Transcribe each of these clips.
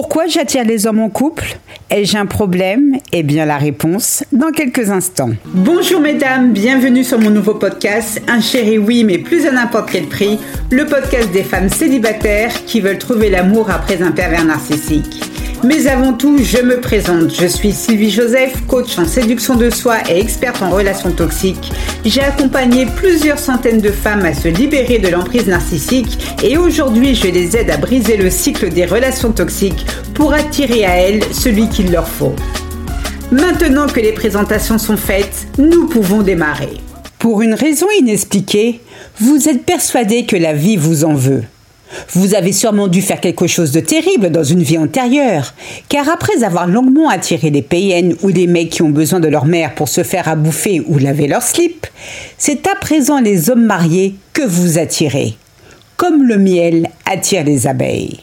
Pourquoi j'attire les hommes en couple? Ai-je un problème? Eh bien la réponse dans quelques instants. Bonjour mesdames, bienvenue sur mon nouveau podcast Un chéri oui mais plus à n'importe quel prix, le podcast des femmes célibataires qui veulent trouver l'amour après un pervers narcissique. Mais avant tout, je me présente. Je suis Sylvie Joseph, coach en séduction de soi et experte en relations toxiques. J'ai accompagné plusieurs centaines de femmes à se libérer de l'emprise narcissique et aujourd'hui, je les aide à briser le cycle des relations toxiques pour attirer à elles celui qu'il leur faut. Maintenant que les présentations sont faites, nous pouvons démarrer. Pour une raison inexpliquée, vous êtes persuadé que la vie vous en veut. Vous avez sûrement dû faire quelque chose de terrible dans une vie antérieure, car après avoir longuement attiré les payennes ou les mecs qui ont besoin de leur mère pour se faire à bouffer ou laver leur slip, c'est à présent les hommes mariés que vous attirez, comme le miel attire les abeilles.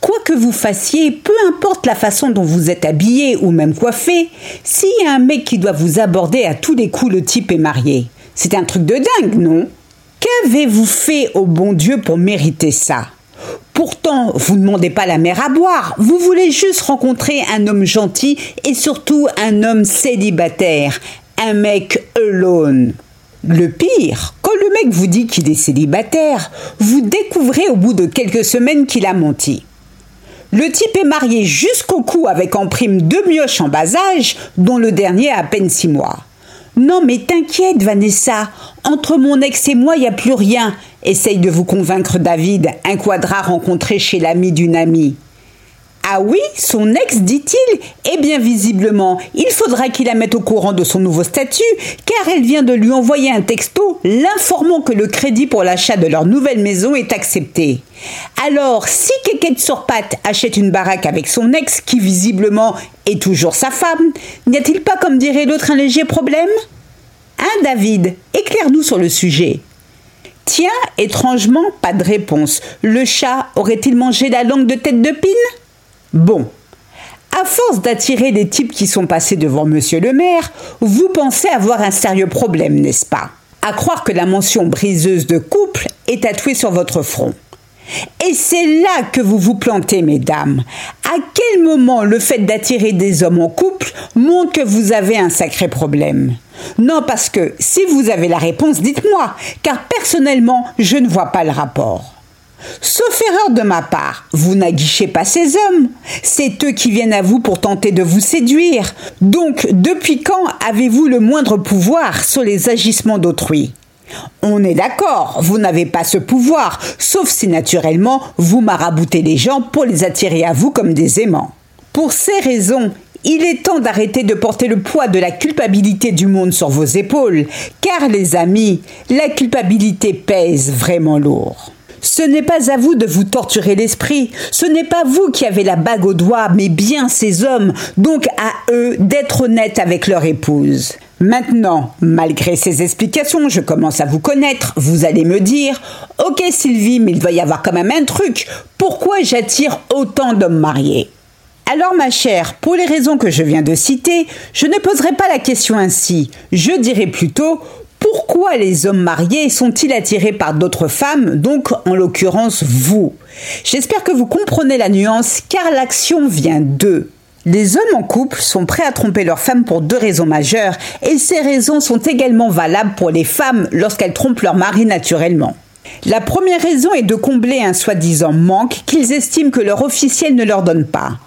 Quoi que vous fassiez, peu importe la façon dont vous êtes habillé ou même coiffé, s'il y a un mec qui doit vous aborder à tous les coups, le type est marié. C'est un truc de dingue, non? Qu'avez-vous fait au bon Dieu pour mériter ça? Pourtant, vous ne demandez pas la mer à boire, vous voulez juste rencontrer un homme gentil et surtout un homme célibataire, un mec alone. Le pire, quand le mec vous dit qu'il est célibataire, vous découvrez au bout de quelques semaines qu'il a menti. Le type est marié jusqu'au cou avec en prime deux mioches en bas âge, dont le dernier a à peine six mois. Non, mais t'inquiète, Vanessa. Entre mon ex et moi, il n'y a plus rien. Essaye de vous convaincre, David, un quadra rencontré chez l'ami d'une amie. Ah oui, son ex, dit-il Eh bien, visiblement, il faudra qu'il la mette au courant de son nouveau statut, car elle vient de lui envoyer un texto l'informant que le crédit pour l'achat de leur nouvelle maison est accepté. Alors, si Kékette sur patte achète une baraque avec son ex, qui visiblement est toujours sa femme, n'y a-t-il pas, comme dirait l'autre, un léger problème? Hein, David? Éclaire-nous sur le sujet. Tiens, étrangement, pas de réponse. Le chat aurait-il mangé la langue de tête de pine Bon. À force d'attirer des types qui sont passés devant monsieur le maire, vous pensez avoir un sérieux problème, n'est-ce pas? À croire que la mention briseuse de couple est tatouée sur votre front. Et c'est là que vous vous plantez, mesdames. À quel moment le fait d'attirer des hommes en couple montre que vous avez un sacré problème? Non, parce que si vous avez la réponse, dites-moi, car personnellement, je ne vois pas le rapport. Sauf erreur de ma part, vous n'aguichez pas ces hommes. C'est eux qui viennent à vous pour tenter de vous séduire. Donc, depuis quand avez-vous le moindre pouvoir sur les agissements d'autrui? On est d'accord, vous n'avez pas ce pouvoir, sauf si naturellement vous maraboutez les gens pour les attirer à vous comme des aimants. Pour ces raisons, il est temps d'arrêter de porter le poids de la culpabilité du monde sur vos épaules, car les amis, la culpabilité pèse vraiment lourd. Ce n'est pas à vous de vous torturer l'esprit, ce n'est pas vous qui avez la bague au doigt, mais bien ces hommes, donc à eux d'être honnêtes avec leur épouse. Maintenant, malgré ces explications, je commence à vous connaître, vous allez me dire, ok Sylvie, mais il va y avoir quand même un truc, pourquoi j'attire autant d'hommes mariés? Alors ma chère, pour les raisons que je viens de citer, je ne poserai pas la question ainsi, je dirai plutôt pourquoi les hommes mariés sont-ils attirés par d'autres femmes, donc en l'occurrence vous? J'espère que vous comprenez la nuance car l'action vient d'eux. Les hommes en couple sont prêts à tromper leur femme pour deux raisons majeures et ces raisons sont également valables pour les femmes lorsqu'elles trompent leur mari naturellement. La première raison est de combler un soi-disant manque qu'ils estiment que leur officiel ne leur donne pas.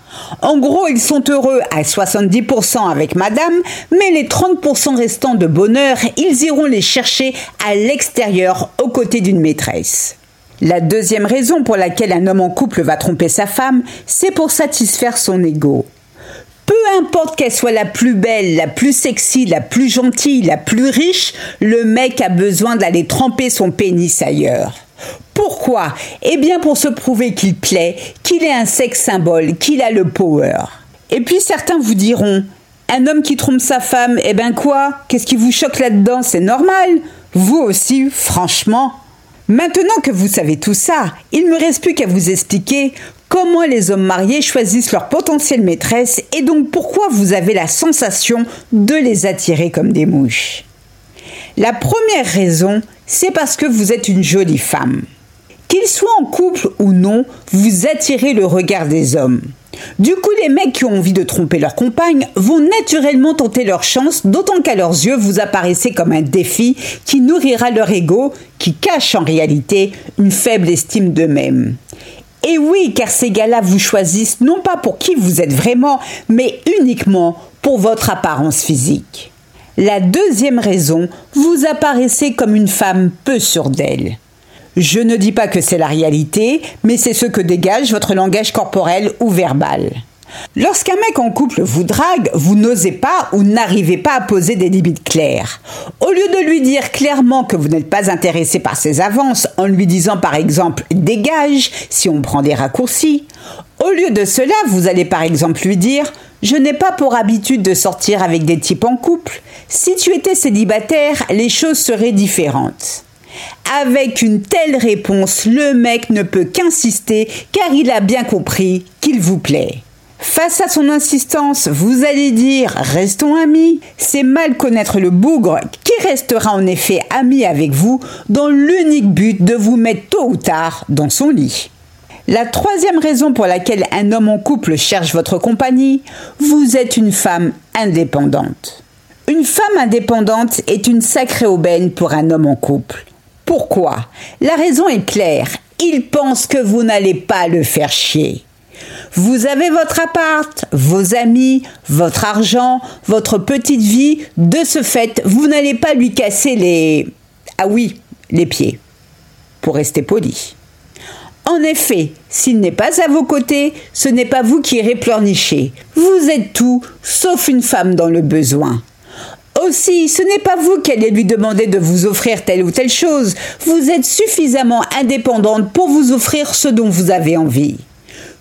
En gros, ils sont heureux à 70% avec madame, mais les 30% restants de bonheur, ils iront les chercher à l'extérieur aux côtés d'une maîtresse. La deuxième raison pour laquelle un homme en couple va tromper sa femme, c'est pour satisfaire son ego. Importe qu'elle soit la plus belle, la plus sexy, la plus gentille, la plus riche, le mec a besoin d'aller tremper son pénis ailleurs. Pourquoi? Eh bien pour se prouver qu'il plaît, qu'il est un sexe symbole, qu'il a le power. Et puis certains vous diront un homme qui trompe sa femme, eh ben quoi? Qu'est-ce qui vous choque là-dedans? C'est normal. Vous aussi, franchement. Maintenant que vous savez tout ça, il me reste plus qu'à vous expliquer comment les hommes mariés choisissent leur potentielle maîtresse et donc pourquoi vous avez la sensation de les attirer comme des mouches? La première raison, c'est parce que vous êtes une jolie femme. Qu'ils soient en couple ou non, vous attirez le regard des hommes. Du coup, les mecs qui ont envie de tromper leur compagne vont naturellement tenter leur chance, d'autant qu'à leurs yeux, vous apparaissez comme un défi qui nourrira leur ego, qui cache en réalité une faible estime d'eux-mêmes. Et oui, car ces gars-là vous choisissent non pas pour qui vous êtes vraiment, mais uniquement pour votre apparence physique. La deuxième raison, vous apparaissez comme une femme peu sûre d'elle. Je ne dis pas que c'est la réalité, mais c'est ce que dégage votre langage corporel ou verbal. Lorsqu'un mec en couple vous drague, vous n'osez pas ou n'arrivez pas à poser des limites claires. Au lieu de lui dire clairement que vous n'êtes pas intéressé par ses avances, en lui disant par exemple dégage si on prend des raccourcis, au lieu de cela, vous allez par exemple lui dire je n'ai pas pour habitude de sortir avec des types en couple. Si tu étais célibataire, les choses seraient différentes. Avec une telle réponse, le mec ne peut qu'insister car il a bien compris qu'il vous plaît. Face à son insistance, vous allez dire restons amis. C'est mal connaître le bougre qui restera en effet ami avec vous dans l'unique but de vous mettre tôt ou tard dans son lit. La troisième raison pour laquelle un homme en couple cherche votre compagnie, vous êtes une femme indépendante. Une femme indépendante est une sacrée aubaine pour un homme en couple. Pourquoi? La raison est claire. Il pense que vous n'allez pas le faire chier. Vous avez votre appart, vos amis, votre argent, votre petite vie. De ce fait, vous n'allez pas lui casser les... Ah oui, les pieds. Pour rester poli. En effet, s'il n'est pas à vos côtés, ce n'est pas vous qui irez pleurnicher. Vous êtes tout, sauf une femme dans le besoin. Aussi, ce n'est pas vous qui allez lui demander de vous offrir telle ou telle chose. Vous êtes suffisamment indépendante pour vous offrir ce dont vous avez envie.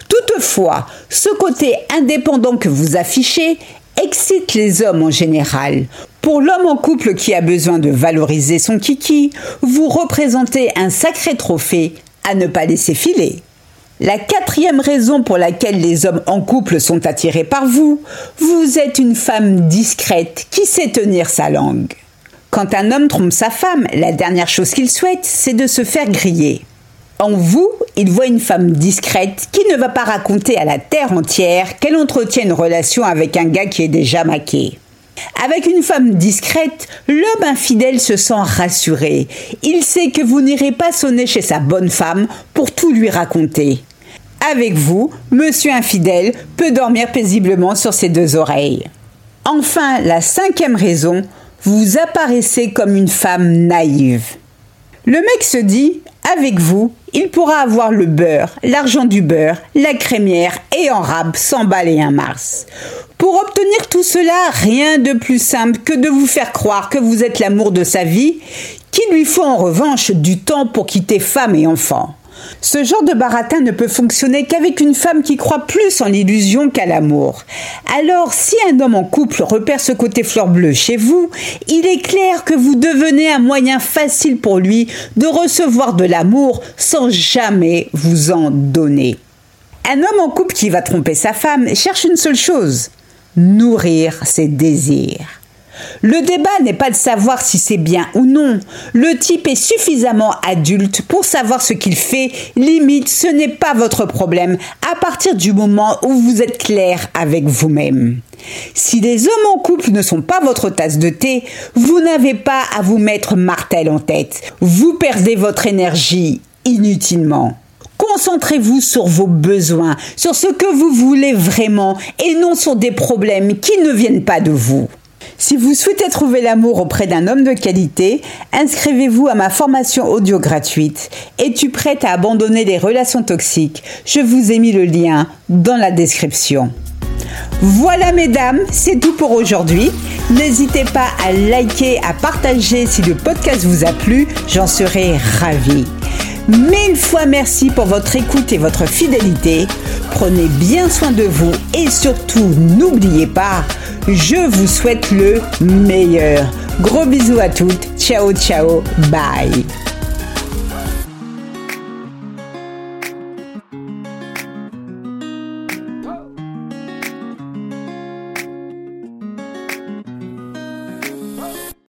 Toutefois, ce côté indépendant que vous affichez excite les hommes en général. Pour l'homme en couple qui a besoin de valoriser son kiki, vous représentez un sacré trophée à ne pas laisser filer. La quatrième raison pour laquelle les hommes en couple sont attirés par vous, vous êtes une femme discrète qui sait tenir sa langue. Quand un homme trompe sa femme, la dernière chose qu'il souhaite, c'est de se faire griller. En vous, il voit une femme discrète qui ne va pas raconter à la terre entière qu'elle entretient une relation avec un gars qui est déjà maqué. Avec une femme discrète, l'homme infidèle se sent rassuré. Il sait que vous n'irez pas sonner chez sa bonne femme pour tout lui raconter. Avec vous, monsieur infidèle peut dormir paisiblement sur ses deux oreilles. Enfin, la cinquième raison, vous apparaissez comme une femme naïve. Le mec se dit, avec vous, il pourra avoir le beurre, l'argent du beurre, la crémière et en rab 100 balles et un mars. Pour obtenir tout cela, rien de plus simple que de vous faire croire que vous êtes l'amour de sa vie, qu'il lui faut en revanche du temps pour quitter femme et enfant. Ce genre de baratin ne peut fonctionner qu'avec une femme qui croit plus en l'illusion qu'à l'amour. Alors, si un homme en couple repère ce côté fleur bleue chez vous, il est clair que vous devenez un moyen facile pour lui de recevoir de l'amour sans jamais vous en donner. Un homme en couple qui va tromper sa femme cherche une seule chose, nourrir ses désirs. Le débat n'est pas de savoir si c'est bien ou non. Le type est suffisamment adulte pour savoir ce qu'il fait. Limite, ce n'est pas votre problème à partir du moment où vous êtes clair avec vous-même. Si les hommes en couple ne sont pas votre tasse de thé, vous n'avez pas à vous mettre martel en tête. Vous perdez votre énergie inutilement. Concentrez-vous sur vos besoins, sur ce que vous voulez vraiment et non sur des problèmes qui ne viennent pas de vous. Si vous souhaitez trouver l'amour auprès d'un homme de qualité, inscrivez-vous à ma formation audio gratuite. Es-tu prête à abandonner les relations toxiques? Je vous ai mis le lien dans la description. Voilà mesdames, c'est tout pour aujourd'hui. N'hésitez pas à liker, à partager si le podcast vous a plu, j'en serai ravie. Mille fois merci pour votre écoute et votre fidélité. Prenez bien soin de vous et surtout n'oubliez pas, je vous souhaite le meilleur. Gros bisous à toutes. Ciao, ciao. Bye.